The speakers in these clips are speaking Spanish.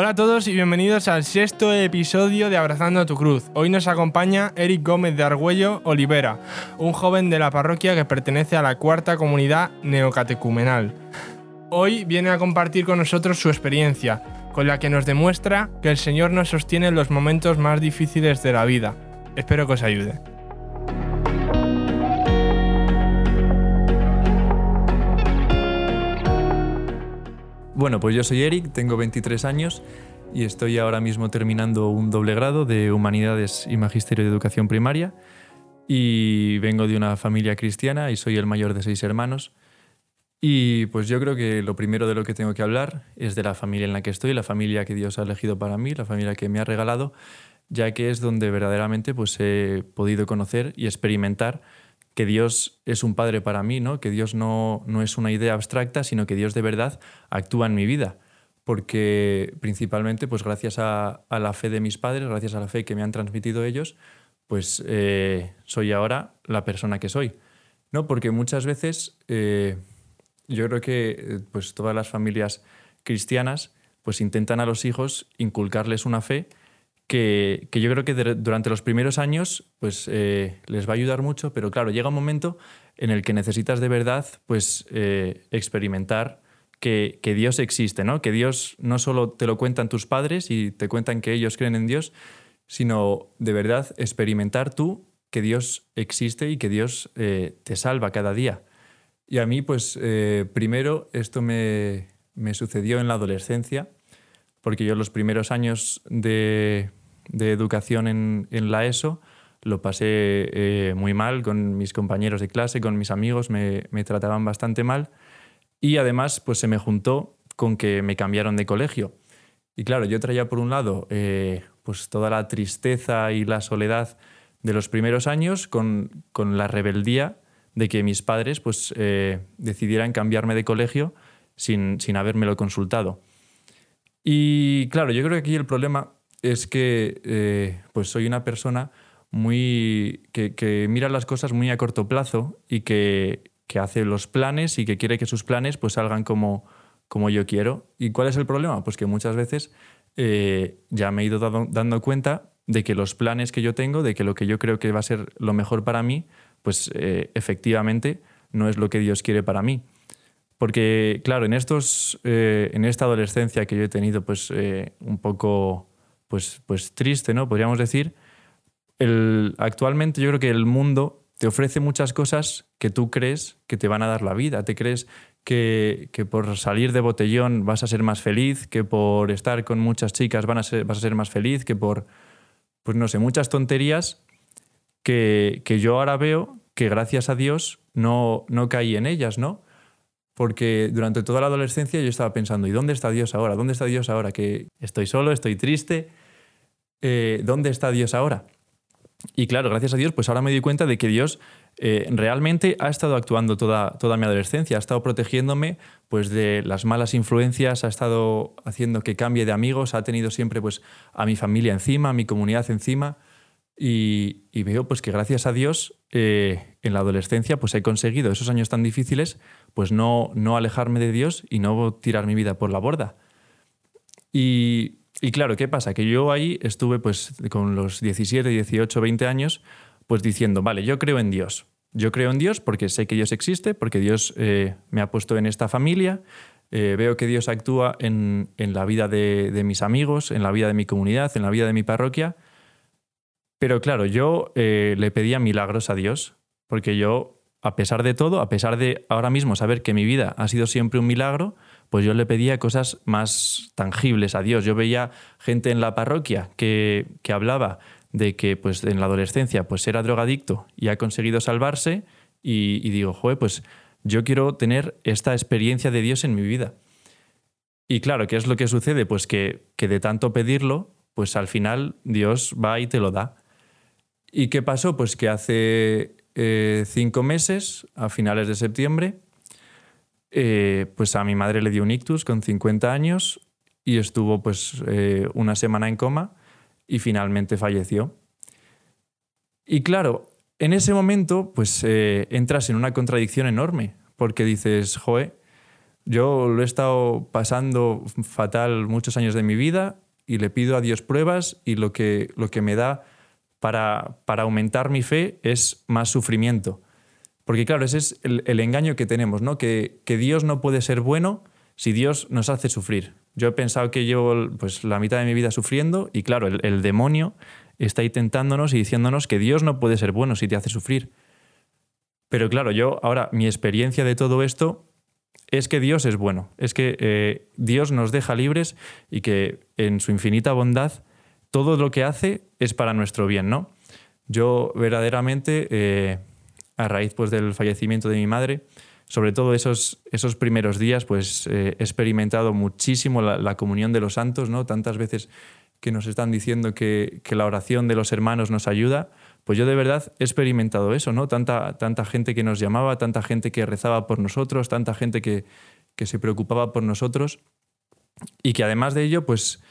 Hola a todos y bienvenidos al sexto episodio de Abrazando a tu Cruz. Hoy nos acompaña Eric Gómez de Argüello Olivera, un joven de la parroquia que pertenece a la cuarta comunidad neocatecumenal. Hoy viene a compartir con nosotros su experiencia, con la que nos demuestra que el Señor nos sostiene en los momentos más difíciles de la vida. Espero que os ayude. Bueno, pues yo soy Eric, tengo 23 años y estoy ahora mismo terminando un doble grado de Humanidades y Magisterio de Educación Primaria y vengo de una familia cristiana y soy el mayor de seis hermanos. Y pues yo creo que lo primero de lo que tengo que hablar es de la familia en la que estoy, la familia que Dios ha elegido para mí, la familia que me ha regalado, ya que es donde verdaderamente pues he podido conocer y experimentar que Dios es un padre para mí, ¿no? que Dios no, no es una idea abstracta, sino que Dios de verdad actúa en mi vida. Porque principalmente, pues gracias a, la fe de mis padres, gracias a la fe que me han transmitido ellos, pues eh, soy ahora la persona que soy. ¿no? Porque muchas veces eh, yo creo que eh, pues, todas las familias cristianas pues intentan a los hijos inculcarles una fe que, yo creo que durante los primeros años pues, eh, les va a ayudar mucho, pero claro, llega un momento en el que necesitas de verdad pues, eh, experimentar que, Dios existe, ¿no? que Dios no solo te lo cuentan tus padres y te cuentan que ellos creen en Dios, sino de verdad experimentar tú que Dios existe y que Dios eh, te salva cada día. Y a mí, pues, primero esto me, me sucedió en la adolescencia, porque yo los primeros años de, de educación en, la ESO, lo pasé eh, muy mal con mis compañeros de clase, con mis amigos, me, trataban bastante mal y además pues se me juntó con que me cambiaron de colegio. Y claro, yo traía por un lado eh, pues toda la tristeza y la soledad de los primeros años con, la rebeldía de que mis padres pues eh, decidieran cambiarme de colegio sin, sin habérmelo consultado. Y claro, yo creo que aquí el problema es que eh, pues soy una persona muy que, mira las cosas muy a corto plazo y que, hace los planes y que quiere que sus planes pues salgan como, como yo quiero. ¿Y cuál es el problema? Pues que muchas veces eh, ya me he ido dando cuenta de que los planes que yo tengo, de que lo que yo creo que va a ser lo mejor para mí, pues eh, efectivamente no es lo que Dios quiere para mí. Porque, claro, en, estos, en esta adolescencia que yo he tenido, pues un poco pues, pues triste, ¿no? Podríamos decir. El, actualmente yo creo que el mundo te ofrece muchas cosas que tú crees que te van a dar la vida. Te crees que, por salir de botellón vas a ser más feliz, que por estar con muchas chicas van a ser, vas a ser más feliz, que por, pues no sé, muchas tonterías que, que yo ahora veo que gracias a Dios no, no caí en ellas, ¿no? Porque durante toda la adolescencia yo estaba pensando, ¿y dónde está Dios ahora? ¿Dónde está Dios ahora? Que estoy solo, estoy triste. Eh, ¿Dónde está Dios ahora? Y claro, gracias a Dios, pues ahora me di cuenta de que Dios eh, realmente ha estado actuando toda, toda mi adolescencia, ha estado protegiéndome pues, de las malas influencias, ha estado haciendo que cambie de amigos, ha tenido siempre pues, a mi familia encima, a mi comunidad encima. Y, veo pues, que gracias a Dios eh, en la adolescencia pues, he conseguido esos años tan difíciles pues no, no alejarme de Dios y no tirar mi vida por la borda. Y, claro, ¿qué pasa? Que yo ahí estuve pues con los 17, 18, 20 años pues diciendo, vale, yo creo en Dios. Yo creo en Dios porque sé que Dios existe, porque Dios eh, me ha puesto en esta familia, eh, veo que Dios actúa en, la vida de, mis amigos, en la vida de mi comunidad, en la vida de mi parroquia. Pero claro, yo eh, le pedía milagros a Dios, porque yo a pesar de todo, a pesar de ahora mismo saber que mi vida ha sido siempre un milagro, pues yo le pedía cosas más tangibles a Dios. Yo veía gente en la parroquia que, hablaba de que pues, en la adolescencia pues, era drogadicto y ha conseguido salvarse y, digo, joder, pues yo quiero tener esta experiencia de Dios en mi vida. Y claro, ¿qué es lo que sucede? Pues que, que de tanto pedirlo, pues al final Dios va y te lo da. ¿Y qué pasó? Pues que hace eh, cinco meses, a finales de septiembre, eh, pues a mi madre le dio un ictus con 50 años y estuvo pues eh, una semana en coma y finalmente falleció. Y claro, en ese momento pues entras en una contradicción enorme porque dices, joe, Yo lo he estado pasando fatal muchos años de mi vida y le pido a Dios pruebas y lo que, lo que me da para, para aumentar mi fe es más sufrimiento. Porque claro, ese es el, engaño que tenemos, ¿no? Que, que, Dios no puede ser bueno si Dios nos hace sufrir. Yo he pensado que llevo pues, la mitad de mi vida sufriendo y claro, el, el demonio está ahí tentándonos y diciéndonos que Dios no puede ser bueno si te hace sufrir. Pero claro, yo ahora mi experiencia de todo esto es que Dios es bueno, es que eh, Dios nos deja libres y que en su infinita bondad todo lo que hace es para nuestro bien, ¿no? Yo verdaderamente eh, a raíz pues, del fallecimiento de mi madre, sobre todo esos, esos primeros días, pues eh, he experimentado muchísimo la, comunión de los santos, ¿no? Tantas veces que nos están diciendo que, la oración de los hermanos nos ayuda, pues yo de verdad he experimentado eso, ¿no? Tanta, tanta gente que nos llamaba, tanta gente que rezaba por nosotros, tanta gente que, se preocupaba por nosotros y que además de ello, pues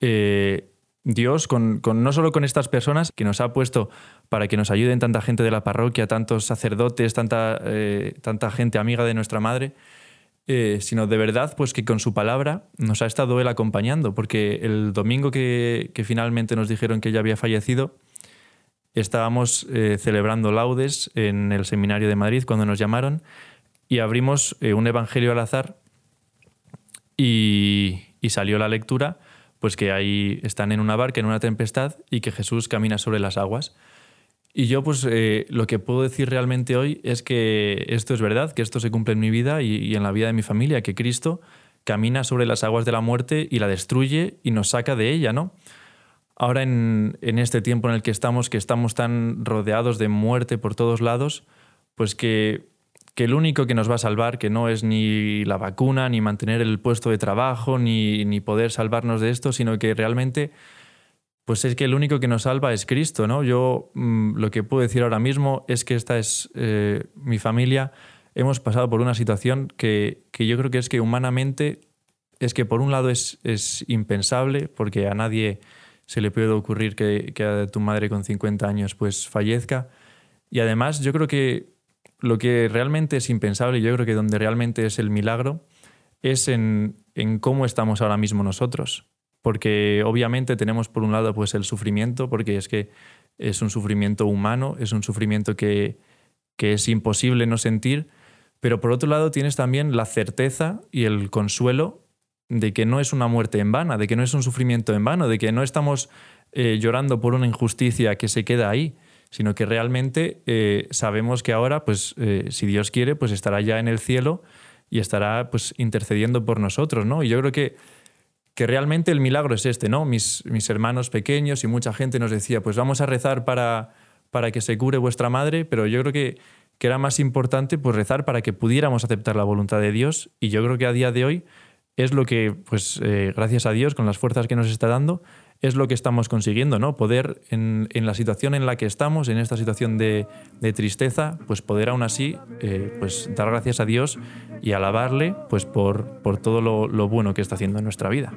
eh, Dios, con, no solo con estas personas que nos ha puesto para que nos ayuden tanta gente de la parroquia, tantos sacerdotes, tanta, eh, tanta gente amiga de nuestra madre, eh, sino de verdad pues que con su palabra nos ha estado él acompañando, porque el domingo que, finalmente nos dijeron que ya había fallecido, estábamos eh, celebrando laudes en el seminario de Madrid cuando nos llamaron y abrimos un evangelio al azar y, y salió la lectura pues que ahí están en una barca, en una tempestad, y que Jesús camina sobre las aguas. Y yo, pues, eh, lo que puedo decir realmente hoy es que esto es verdad, que esto se cumple en mi vida y, en la vida de mi familia, que Cristo camina sobre las aguas de la muerte y la destruye y nos saca de ella, ¿no? Ahora, en, en este tiempo en el que estamos, que estamos tan rodeados de muerte por todos lados, pues que que el único que nos va a salvar, que no es ni la vacuna, ni mantener el puesto de trabajo, ni, ni poder salvarnos de esto, sino que realmente, pues es que el único que nos salva es Cristo, ¿no? Yo mm, lo que puedo decir ahora mismo es que esta es eh, mi familia, hemos pasado por una situación que, que, yo creo que es que humanamente, es que por un lado es, es impensable, porque a nadie se le puede ocurrir que, que tu madre con 50 años pues fallezca, y además yo creo que lo que realmente es impensable, y yo creo que donde realmente es el milagro, es en, cómo estamos ahora mismo nosotros. Porque obviamente tenemos por un lado pues el sufrimiento, porque es que es un sufrimiento humano, es un sufrimiento que, que es imposible no sentir, pero por otro lado tienes también la certeza y el consuelo de que no es una muerte en vano, de que no es un sufrimiento en vano, de que no estamos eh, llorando por una injusticia que se queda ahí, sino que realmente eh, sabemos que ahora, pues eh, si Dios quiere, pues estará ya en el cielo y estará pues intercediendo por nosotros, ¿no? Y yo creo que, que realmente el milagro es este, ¿no? Mis, mis hermanos pequeños y mucha gente nos decía, pues vamos a rezar para, para que se cure vuestra madre, pero yo creo que, que era más importante pues rezar para que pudiéramos aceptar la voluntad de Dios y yo creo que a día de hoy es lo que, pues eh, gracias a Dios, con las fuerzas que nos está dando, es lo que estamos consiguiendo, ¿no? Poder, en, la situación en la que estamos, en esta situación de, tristeza, pues poder aún así eh, pues dar gracias a Dios y alabarle pues por, por todo lo, lo bueno que está haciendo en nuestra vida.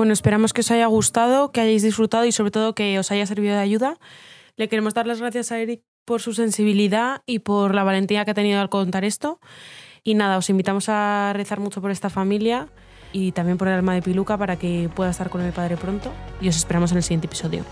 Bueno, esperamos que os haya gustado, que hayáis disfrutado y sobre todo que os haya servido de ayuda. Le queremos dar las gracias a Eric por su sensibilidad y por la valentía que ha tenido al contar esto. Y nada, os invitamos a rezar mucho por esta familia y también por el alma de Piluca para que pueda estar con el Padre pronto. Y os esperamos en el siguiente episodio.